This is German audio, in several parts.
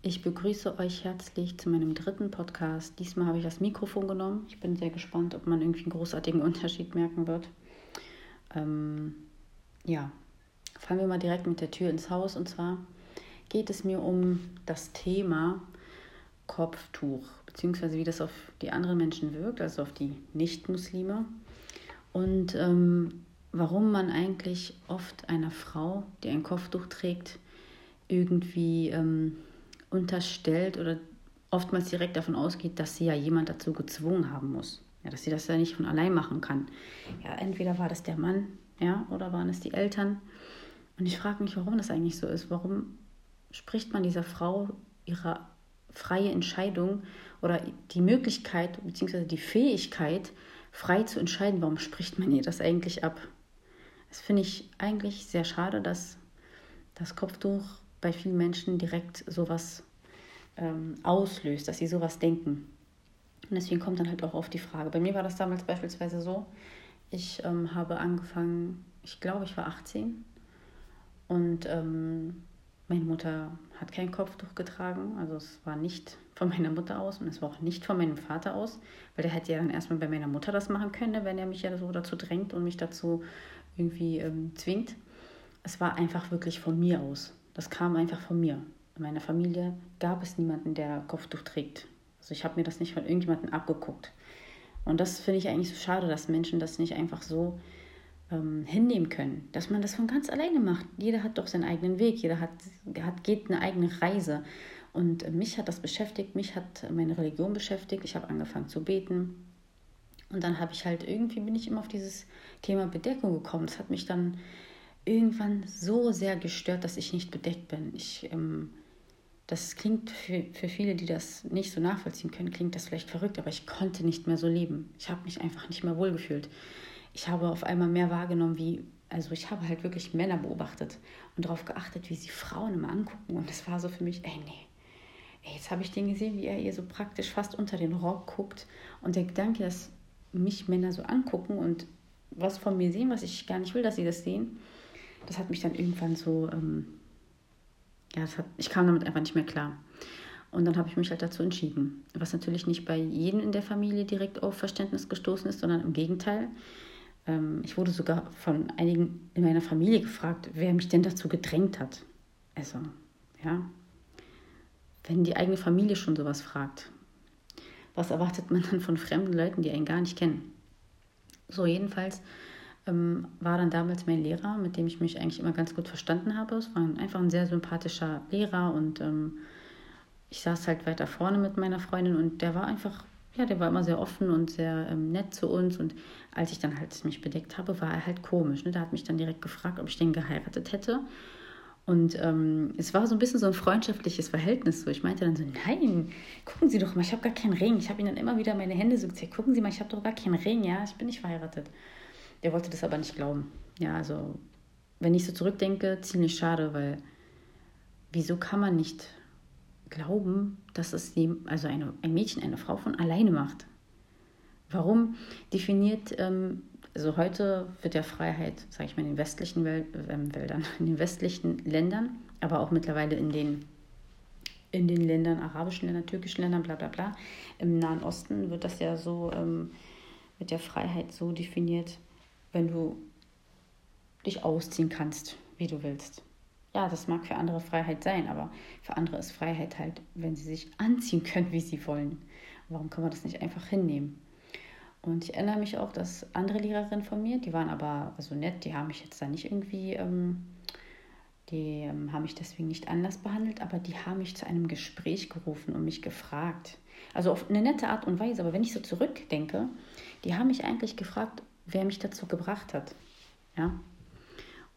Ich begrüße euch herzlich zu meinem dritten Podcast. Diesmal habe ich das Mikrofon genommen. Ich bin sehr gespannt, ob man irgendwie einen großartigen Unterschied merken wird. Ähm, ja, fangen wir mal direkt mit der Tür ins Haus. Und zwar geht es mir um das Thema Kopftuch, beziehungsweise wie das auf die anderen Menschen wirkt, also auf die Nicht-Muslime. Und ähm, warum man eigentlich oft einer Frau, die ein Kopftuch trägt, irgendwie ähm, unterstellt oder oftmals direkt davon ausgeht, dass sie ja jemand dazu gezwungen haben muss. Ja, dass sie das ja nicht von allein machen kann. Ja, entweder war das der Mann, ja, oder waren es die Eltern. Und ich frage mich, warum das eigentlich so ist. Warum spricht man dieser Frau ihre freie Entscheidung oder die Möglichkeit bzw. die Fähigkeit, frei zu entscheiden, warum spricht man ihr das eigentlich ab? Das finde ich eigentlich sehr schade, dass das Kopftuch bei vielen Menschen direkt sowas ähm, auslöst, dass sie sowas denken. Und deswegen kommt dann halt auch auf die Frage. Bei mir war das damals beispielsweise so, ich ähm, habe angefangen, ich glaube, ich war 18 und ähm, meine Mutter hat kein Kopftuch getragen. Also es war nicht von meiner Mutter aus und es war auch nicht von meinem Vater aus, weil der hätte ja dann erstmal bei meiner Mutter das machen können, wenn er mich ja so dazu drängt und mich dazu irgendwie ähm, zwingt. Es war einfach wirklich von mir aus. Das kam einfach von mir. In meiner Familie gab es niemanden, der Kopftuch trägt. Also ich habe mir das nicht von irgendjemandem abgeguckt. Und das finde ich eigentlich so schade, dass Menschen das nicht einfach so ähm, hinnehmen können, dass man das von ganz alleine macht. Jeder hat doch seinen eigenen Weg, jeder hat, hat, geht eine eigene Reise. Und mich hat das beschäftigt, mich hat meine Religion beschäftigt. Ich habe angefangen zu beten. Und dann habe ich halt irgendwie bin ich immer auf dieses Thema Bedeckung gekommen. Das hat mich dann irgendwann so sehr gestört, dass ich nicht bedeckt bin. Ich, ähm, das klingt für, für viele, die das nicht so nachvollziehen können, klingt das vielleicht verrückt, aber ich konnte nicht mehr so leben. Ich habe mich einfach nicht mehr wohlgefühlt. Ich habe auf einmal mehr wahrgenommen, wie, also ich habe halt wirklich Männer beobachtet und darauf geachtet, wie sie Frauen immer angucken. Und das war so für mich, ey, nee. Ey, jetzt habe ich den gesehen, wie er ihr so praktisch fast unter den Rock guckt. Und der Gedanke, dass mich Männer so angucken und was von mir sehen, was ich gar nicht will, dass sie das sehen, das hat mich dann irgendwann so, ähm, ja, hat, ich kam damit einfach nicht mehr klar. Und dann habe ich mich halt dazu entschieden. Was natürlich nicht bei jedem in der Familie direkt auf Verständnis gestoßen ist, sondern im Gegenteil. Ähm, ich wurde sogar von einigen in meiner Familie gefragt, wer mich denn dazu gedrängt hat. Also, ja. Wenn die eigene Familie schon sowas fragt, was erwartet man dann von fremden Leuten, die einen gar nicht kennen? So, jedenfalls ähm, war dann damals mein Lehrer, mit dem ich mich eigentlich immer ganz gut verstanden habe. Es war einfach ein sehr sympathischer Lehrer und ähm, ich saß halt weiter vorne mit meiner Freundin und der war einfach, ja, der war immer sehr offen und sehr ähm, nett zu uns. Und als ich dann halt mich bedeckt habe, war er halt komisch. Ne? Der hat mich dann direkt gefragt, ob ich den geheiratet hätte. Und ähm, es war so ein bisschen so ein freundschaftliches Verhältnis. So. Ich meinte dann so, nein, gucken Sie doch mal, ich habe gar keinen Ring. Ich habe Ihnen dann immer wieder meine Hände so gezeigt, gucken Sie mal, ich habe doch gar keinen Ring, ja, ich bin nicht verheiratet. Der wollte das aber nicht glauben. Ja, also wenn ich so zurückdenke, ziemlich schade, weil wieso kann man nicht glauben, dass es die, also eine, ein Mädchen eine Frau von alleine macht? Warum definiert, ähm, also heute wird ja Freiheit, sage ich mal, in den westlichen Wel äh, Wäldern, in den westlichen Ländern, aber auch mittlerweile in den, in den Ländern, arabischen Ländern, türkischen Ländern, bla bla bla, im Nahen Osten wird das ja so ähm, mit der Freiheit so definiert, wenn du dich ausziehen kannst, wie du willst. Ja, das mag für andere Freiheit sein, aber für andere ist Freiheit halt, wenn sie sich anziehen können, wie sie wollen. Warum kann man das nicht einfach hinnehmen? Und ich erinnere mich auch, dass andere Lehrerinnen von mir, die waren aber so nett, die haben mich jetzt da nicht irgendwie, ähm, die ähm, haben mich deswegen nicht anders behandelt, aber die haben mich zu einem Gespräch gerufen und mich gefragt. Also auf eine nette Art und Weise, aber wenn ich so zurückdenke, die haben mich eigentlich gefragt, wer mich dazu gebracht hat. Ja.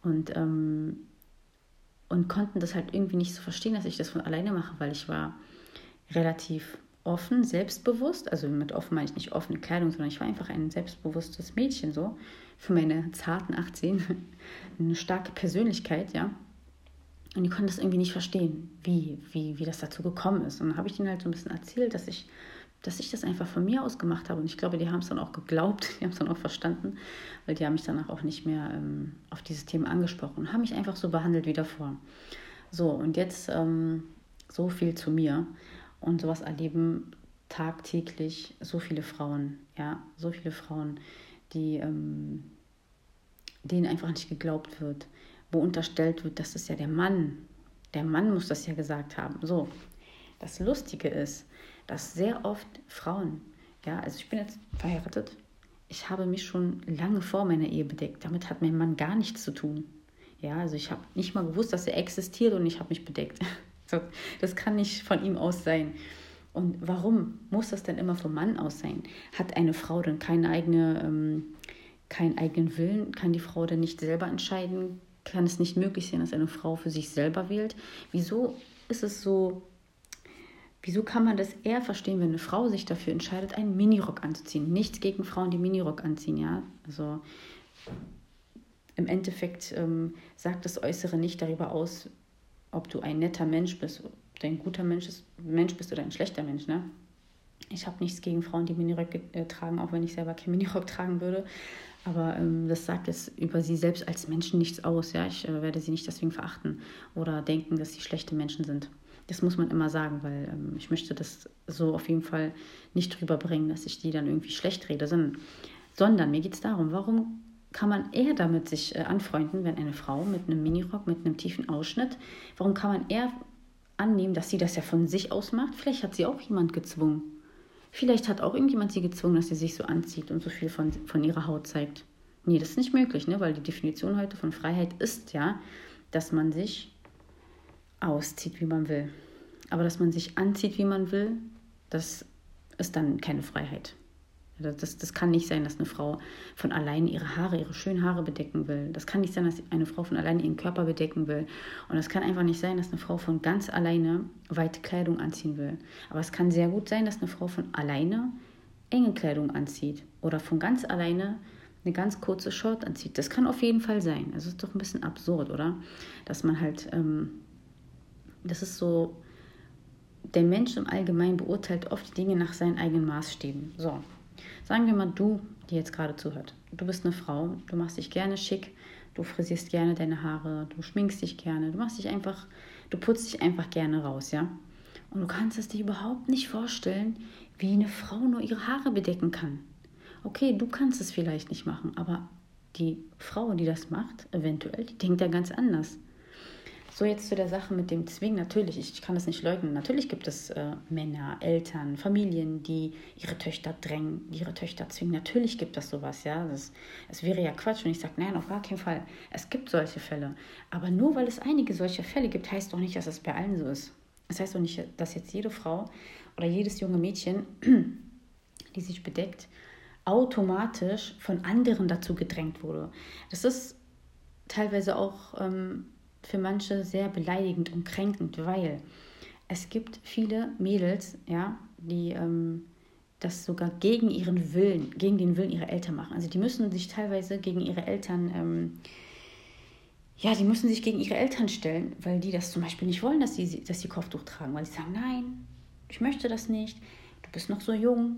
Und, ähm, und konnten das halt irgendwie nicht so verstehen, dass ich das von alleine mache, weil ich war relativ offen, selbstbewusst. Also mit offen meine ich nicht offene Kleidung, sondern ich war einfach ein selbstbewusstes Mädchen so. Für meine zarten 18. Eine starke Persönlichkeit, ja. Und die konnten das irgendwie nicht verstehen, wie, wie, wie das dazu gekommen ist. Und dann habe ich ihnen halt so ein bisschen erzählt, dass ich dass ich das einfach von mir aus gemacht habe. Und ich glaube, die haben es dann auch geglaubt, die haben es dann auch verstanden, weil die haben mich danach auch nicht mehr ähm, auf dieses Thema angesprochen und haben mich einfach so behandelt wie davor. So, und jetzt ähm, so viel zu mir. Und sowas erleben tagtäglich so viele Frauen, ja, so viele Frauen, die, ähm, denen einfach nicht geglaubt wird, wo unterstellt wird, dass es ja der Mann, der Mann muss das ja gesagt haben. So, das Lustige ist, dass sehr oft Frauen, ja, also ich bin jetzt verheiratet, ich habe mich schon lange vor meiner Ehe bedeckt. Damit hat mein Mann gar nichts zu tun. Ja, also ich habe nicht mal gewusst, dass er existiert und ich habe mich bedeckt. das kann nicht von ihm aus sein. Und warum muss das denn immer vom Mann aus sein? Hat eine Frau denn keine eigene, ähm, keinen eigenen Willen? Kann die Frau denn nicht selber entscheiden? Kann es nicht möglich sein, dass eine Frau für sich selber wählt? Wieso ist es so, wieso kann man das eher verstehen, wenn eine Frau sich dafür entscheidet, einen Minirock anzuziehen? Nichts gegen Frauen, die Minirock anziehen, ja. Also im Endeffekt ähm, sagt das Äußere nicht darüber aus, ob du ein netter Mensch bist, ob du ein guter Mensch, ist, Mensch bist oder ein schlechter Mensch. Ne? Ich habe nichts gegen Frauen, die Miniröcke äh, tragen, auch wenn ich selber kein Minirock tragen würde. Aber ähm, das sagt jetzt über sie selbst als Menschen nichts aus. Ja? Ich äh, werde sie nicht deswegen verachten oder denken, dass sie schlechte Menschen sind. Das muss man immer sagen, weil ähm, ich möchte das so auf jeden Fall nicht drüber bringen, dass ich die dann irgendwie schlecht rede, sondern, sondern mir geht es darum, warum kann man eher damit sich äh, anfreunden, wenn eine Frau mit einem Minirock, mit einem tiefen Ausschnitt, warum kann man eher annehmen, dass sie das ja von sich aus macht? Vielleicht hat sie auch jemand gezwungen. Vielleicht hat auch irgendjemand sie gezwungen, dass sie sich so anzieht und so viel von, von ihrer Haut zeigt. Nee, das ist nicht möglich, ne? weil die Definition heute von Freiheit ist ja, dass man sich auszieht, wie man will. Aber dass man sich anzieht, wie man will, das ist dann keine Freiheit. Das, das kann nicht sein, dass eine Frau von allein ihre Haare, ihre schönen Haare bedecken will. Das kann nicht sein, dass eine Frau von alleine ihren Körper bedecken will. Und es kann einfach nicht sein, dass eine Frau von ganz alleine weite Kleidung anziehen will. Aber es kann sehr gut sein, dass eine Frau von alleine enge Kleidung anzieht. Oder von ganz alleine eine ganz kurze Short anzieht. Das kann auf jeden Fall sein. Es ist doch ein bisschen absurd, oder? Dass man halt, ähm, das ist so, der Mensch im Allgemeinen beurteilt oft Dinge nach seinen eigenen Maßstäben. So, Sagen wir mal, du, die jetzt gerade zuhört, du bist eine Frau, du machst dich gerne schick, du frisierst gerne deine Haare, du schminkst dich gerne, du machst dich einfach, du putzt dich einfach gerne raus, ja? Und du kannst es dir überhaupt nicht vorstellen, wie eine Frau nur ihre Haare bedecken kann. Okay, du kannst es vielleicht nicht machen, aber die Frau, die das macht, eventuell, die denkt ja ganz anders. So, jetzt zu der Sache mit dem Zwingen. Natürlich, ich kann das nicht leugnen. Natürlich gibt es äh, Männer, Eltern, Familien, die ihre Töchter drängen, die ihre Töchter zwingen. Natürlich gibt es sowas, ja. Es wäre ja Quatsch, wenn ich sage, nein, auf gar keinen Fall. Es gibt solche Fälle. Aber nur weil es einige solche Fälle gibt, heißt doch nicht, dass es bei allen so ist. Das heißt doch nicht, dass jetzt jede Frau oder jedes junge Mädchen, die sich bedeckt, automatisch von anderen dazu gedrängt wurde. Das ist teilweise auch ähm, für manche sehr beleidigend und kränkend, weil es gibt viele Mädels, ja, die ähm, das sogar gegen ihren Willen, gegen den Willen ihrer Eltern machen. Also die müssen sich teilweise gegen ihre Eltern, ähm, ja, die müssen sich gegen ihre Eltern stellen, weil die das zum Beispiel nicht wollen, dass sie, dass sie Kopftuch tragen, weil sie sagen, nein, ich möchte das nicht, du bist noch so jung,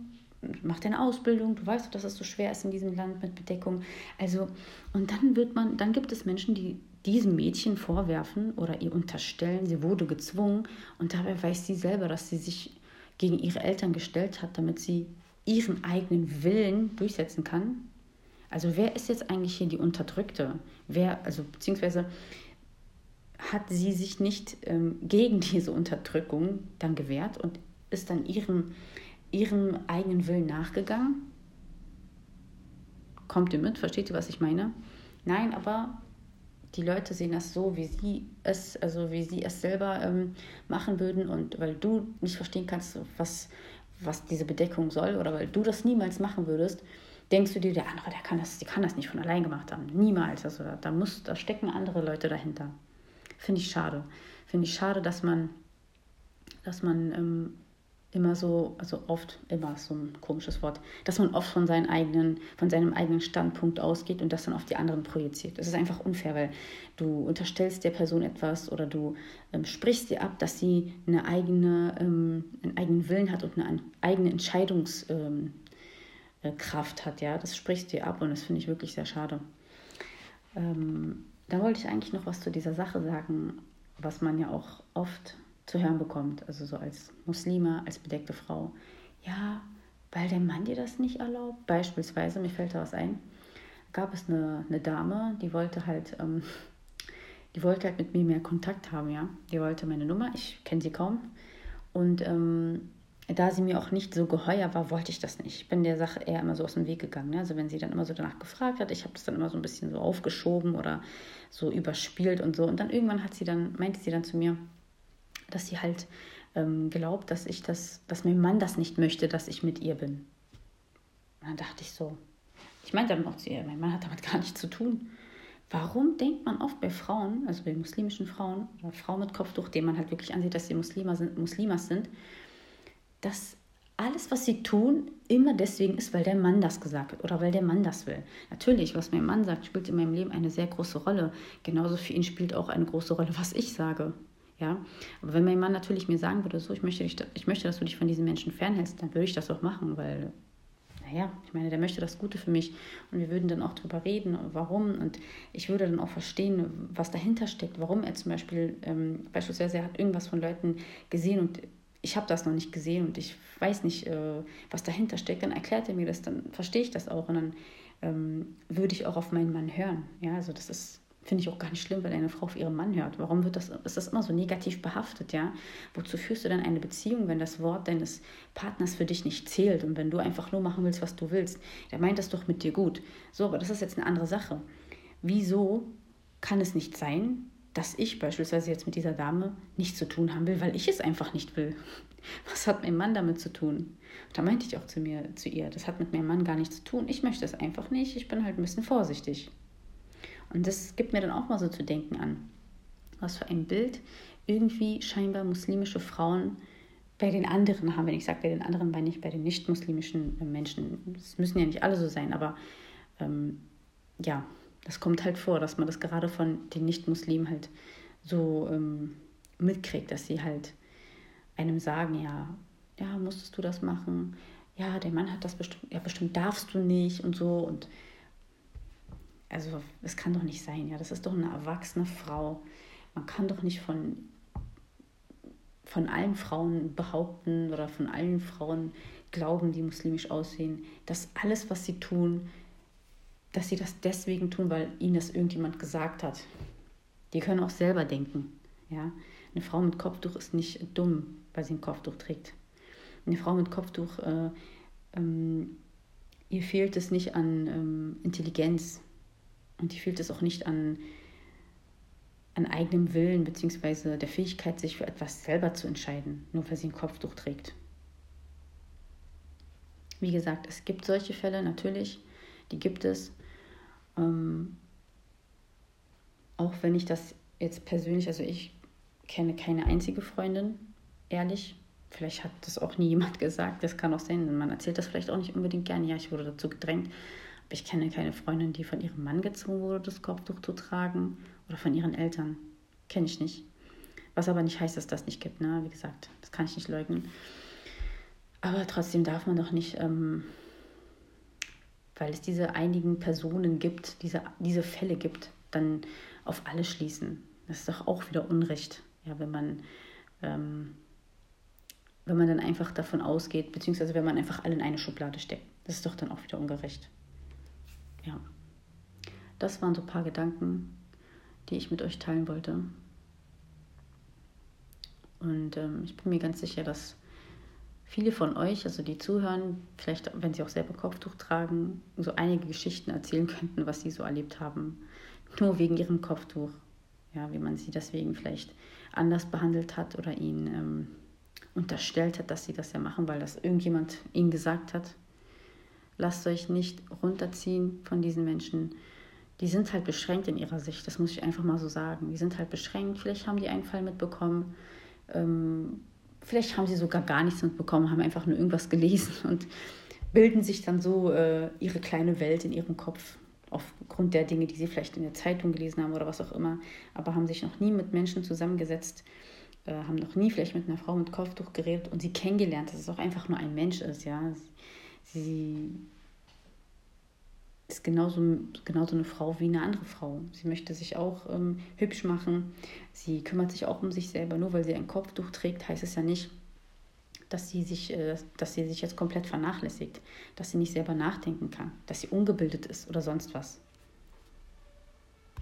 mach deine Ausbildung, du weißt doch, dass es so schwer ist in diesem Land mit Bedeckung. Also, und dann wird man, dann gibt es Menschen, die diesem Mädchen vorwerfen oder ihr unterstellen, sie wurde gezwungen und dabei weiß sie selber, dass sie sich gegen ihre Eltern gestellt hat, damit sie ihren eigenen Willen durchsetzen kann. Also wer ist jetzt eigentlich hier die Unterdrückte? Wer, also beziehungsweise hat sie sich nicht ähm, gegen diese Unterdrückung dann gewehrt und ist dann ihrem, ihrem eigenen Willen nachgegangen? Kommt ihr mit? Versteht ihr, was ich meine? Nein, aber die Leute sehen das so, wie sie es, also wie sie es selber ähm, machen würden und weil du nicht verstehen kannst, was, was diese Bedeckung soll oder weil du das niemals machen würdest, denkst du dir, der andere, der kann das, die kann das nicht von allein gemacht haben. Niemals. Also da, muss, da stecken andere Leute dahinter. Finde ich schade. Finde ich schade, dass man, dass man ähm, immer so, also oft, immer so ein komisches Wort, dass man oft von, seinen eigenen, von seinem eigenen Standpunkt ausgeht und das dann auf die anderen projiziert. Das ist einfach unfair, weil du unterstellst der Person etwas oder du ähm, sprichst dir ab, dass sie eine eigene, ähm, einen eigenen Willen hat und eine eigene Entscheidungskraft ähm, äh, hat. Ja? Das sprichst dir ab und das finde ich wirklich sehr schade. Ähm, da wollte ich eigentlich noch was zu dieser Sache sagen, was man ja auch oft zu hören bekommt, also so als Muslime, als bedeckte Frau. Ja, weil der Mann dir das nicht erlaubt. Beispielsweise, mir fällt da was ein, gab es eine, eine Dame, die wollte halt, ähm, die wollte halt mit mir mehr Kontakt haben, ja. Die wollte meine Nummer, ich kenne sie kaum. Und ähm, da sie mir auch nicht so geheuer war, wollte ich das nicht. Ich bin der Sache eher immer so aus dem Weg gegangen. Ne? Also wenn sie dann immer so danach gefragt hat, ich habe das dann immer so ein bisschen so aufgeschoben oder so überspielt und so. Und dann irgendwann hat sie dann, meinte sie dann zu mir, dass sie halt ähm, glaubt, dass ich das, dass mein Mann das nicht möchte, dass ich mit ihr bin. Und dann dachte ich so, ich meinte dann auch zu ihr, mein Mann hat damit gar nichts zu tun. Warum denkt man oft bei Frauen, also bei muslimischen Frauen oder Frauen mit Kopftuch, denen man halt wirklich ansieht, dass sie Muslima sind, Muslimas sind, dass alles, was sie tun, immer deswegen ist, weil der Mann das gesagt hat oder weil der Mann das will. Natürlich, was mein Mann sagt, spielt in meinem Leben eine sehr große Rolle. Genauso für ihn spielt auch eine große Rolle, was ich sage. Ja? Aber wenn mein Mann natürlich mir sagen würde, so, ich möchte, dich, ich möchte, dass du dich von diesen Menschen fernhältst, dann würde ich das auch machen, weil, naja, ich meine, der möchte das Gute für mich und wir würden dann auch drüber reden, warum und ich würde dann auch verstehen, was dahinter steckt, warum er zum Beispiel, ähm, beispielsweise, er hat irgendwas von Leuten gesehen und ich habe das noch nicht gesehen und ich weiß nicht, äh, was dahinter steckt, dann erklärt er mir das, dann verstehe ich das auch und dann ähm, würde ich auch auf meinen Mann hören. Ja, also das ist, finde ich auch gar nicht schlimm, wenn eine Frau auf ihren Mann hört. Warum wird das, ist das immer so negativ behaftet, ja? Wozu führst du dann eine Beziehung, wenn das Wort deines Partners für dich nicht zählt und wenn du einfach nur machen willst, was du willst? Der meint das doch mit dir gut. So, aber das ist jetzt eine andere Sache. Wieso kann es nicht sein, dass ich beispielsweise jetzt mit dieser Dame nichts zu tun haben will, weil ich es einfach nicht will. Was hat mein Mann damit zu tun? da meinte ich auch zu mir, zu ihr, das hat mit meinem Mann gar nichts zu tun. Ich möchte es einfach nicht. Ich bin halt ein bisschen vorsichtig. Und das gibt mir dann auch mal so zu denken an. Was für ein Bild irgendwie scheinbar muslimische Frauen bei den anderen haben. Wenn ich sage bei den anderen, meine ich bei den nicht-muslimischen Menschen. Es müssen ja nicht alle so sein, aber ähm, ja, das kommt halt vor, dass man das gerade von den Nicht-Muslimen halt so ähm, mitkriegt, dass sie halt einem sagen, ja, ja, musstest du das machen? Ja, der Mann hat das bestimmt, ja, bestimmt darfst du nicht und so und also es kann doch nicht sein, ja, das ist doch eine erwachsene Frau. Man kann doch nicht von von allen Frauen behaupten oder von allen Frauen glauben, die muslimisch aussehen, dass alles, was sie tun, dass sie das deswegen tun, weil ihnen das irgendjemand gesagt hat. Die können auch selber denken. Ja? Eine Frau mit Kopftuch ist nicht dumm, weil sie ein Kopftuch trägt. Eine Frau mit Kopftuch, äh, ähm, ihr fehlt es nicht an ähm, Intelligenz und ihr fehlt es auch nicht an, an eigenem Willen bzw. der Fähigkeit, sich für etwas selber zu entscheiden, nur weil sie ein Kopftuch trägt. Wie gesagt, es gibt solche Fälle, natürlich, die gibt es. Ähm, auch wenn ich das jetzt persönlich, also ich kenne keine einzige Freundin, ehrlich. Vielleicht hat das auch nie jemand gesagt. Das kann auch sein. Man erzählt das vielleicht auch nicht unbedingt gerne. Ja, ich wurde dazu gedrängt. Aber ich kenne keine Freundin, die von ihrem Mann gezwungen wurde, das Kopftuch zu tragen. Oder von ihren Eltern. Kenne ich nicht. Was aber nicht heißt, dass das nicht gibt. Ne? Wie gesagt, das kann ich nicht leugnen. Aber trotzdem darf man doch nicht ähm, weil es diese einigen Personen gibt, diese, diese Fälle gibt, dann auf alle schließen. Das ist doch auch wieder Unrecht, ja, wenn man, ähm, wenn man dann einfach davon ausgeht, beziehungsweise wenn man einfach alle in eine Schublade steckt. Das ist doch dann auch wieder ungerecht. Ja. Das waren so ein paar Gedanken, die ich mit euch teilen wollte. Und ähm, ich bin mir ganz sicher, dass viele von euch, also die zuhören, vielleicht wenn sie auch selber Kopftuch tragen, so einige Geschichten erzählen könnten, was sie so erlebt haben. Nur wegen ihrem Kopftuch. Ja, wie man sie deswegen vielleicht anders behandelt hat oder ihnen ähm, unterstellt hat, dass sie das ja machen, weil das irgendjemand ihnen gesagt hat. Lasst euch nicht runterziehen von diesen Menschen. Die sind halt beschränkt in ihrer Sicht, das muss ich einfach mal so sagen. Die sind halt beschränkt. Vielleicht haben die einen Fall mitbekommen. Ähm, Vielleicht haben sie sogar gar nichts mitbekommen, haben einfach nur irgendwas gelesen und bilden sich dann so äh, ihre kleine Welt in ihrem Kopf aufgrund der Dinge, die sie vielleicht in der Zeitung gelesen haben oder was auch immer, aber haben sich noch nie mit Menschen zusammengesetzt, äh, haben noch nie vielleicht mit einer Frau mit Kopftuch geredet und sie kennengelernt, dass es auch einfach nur ein Mensch ist, ja. Sie, ist genauso, genauso eine Frau wie eine andere Frau. Sie möchte sich auch ähm, hübsch machen. Sie kümmert sich auch um sich selber. Nur weil sie ein Kopftuch trägt, heißt es ja nicht, dass sie sich, äh, dass sie sich jetzt komplett vernachlässigt, dass sie nicht selber nachdenken kann, dass sie ungebildet ist oder sonst was.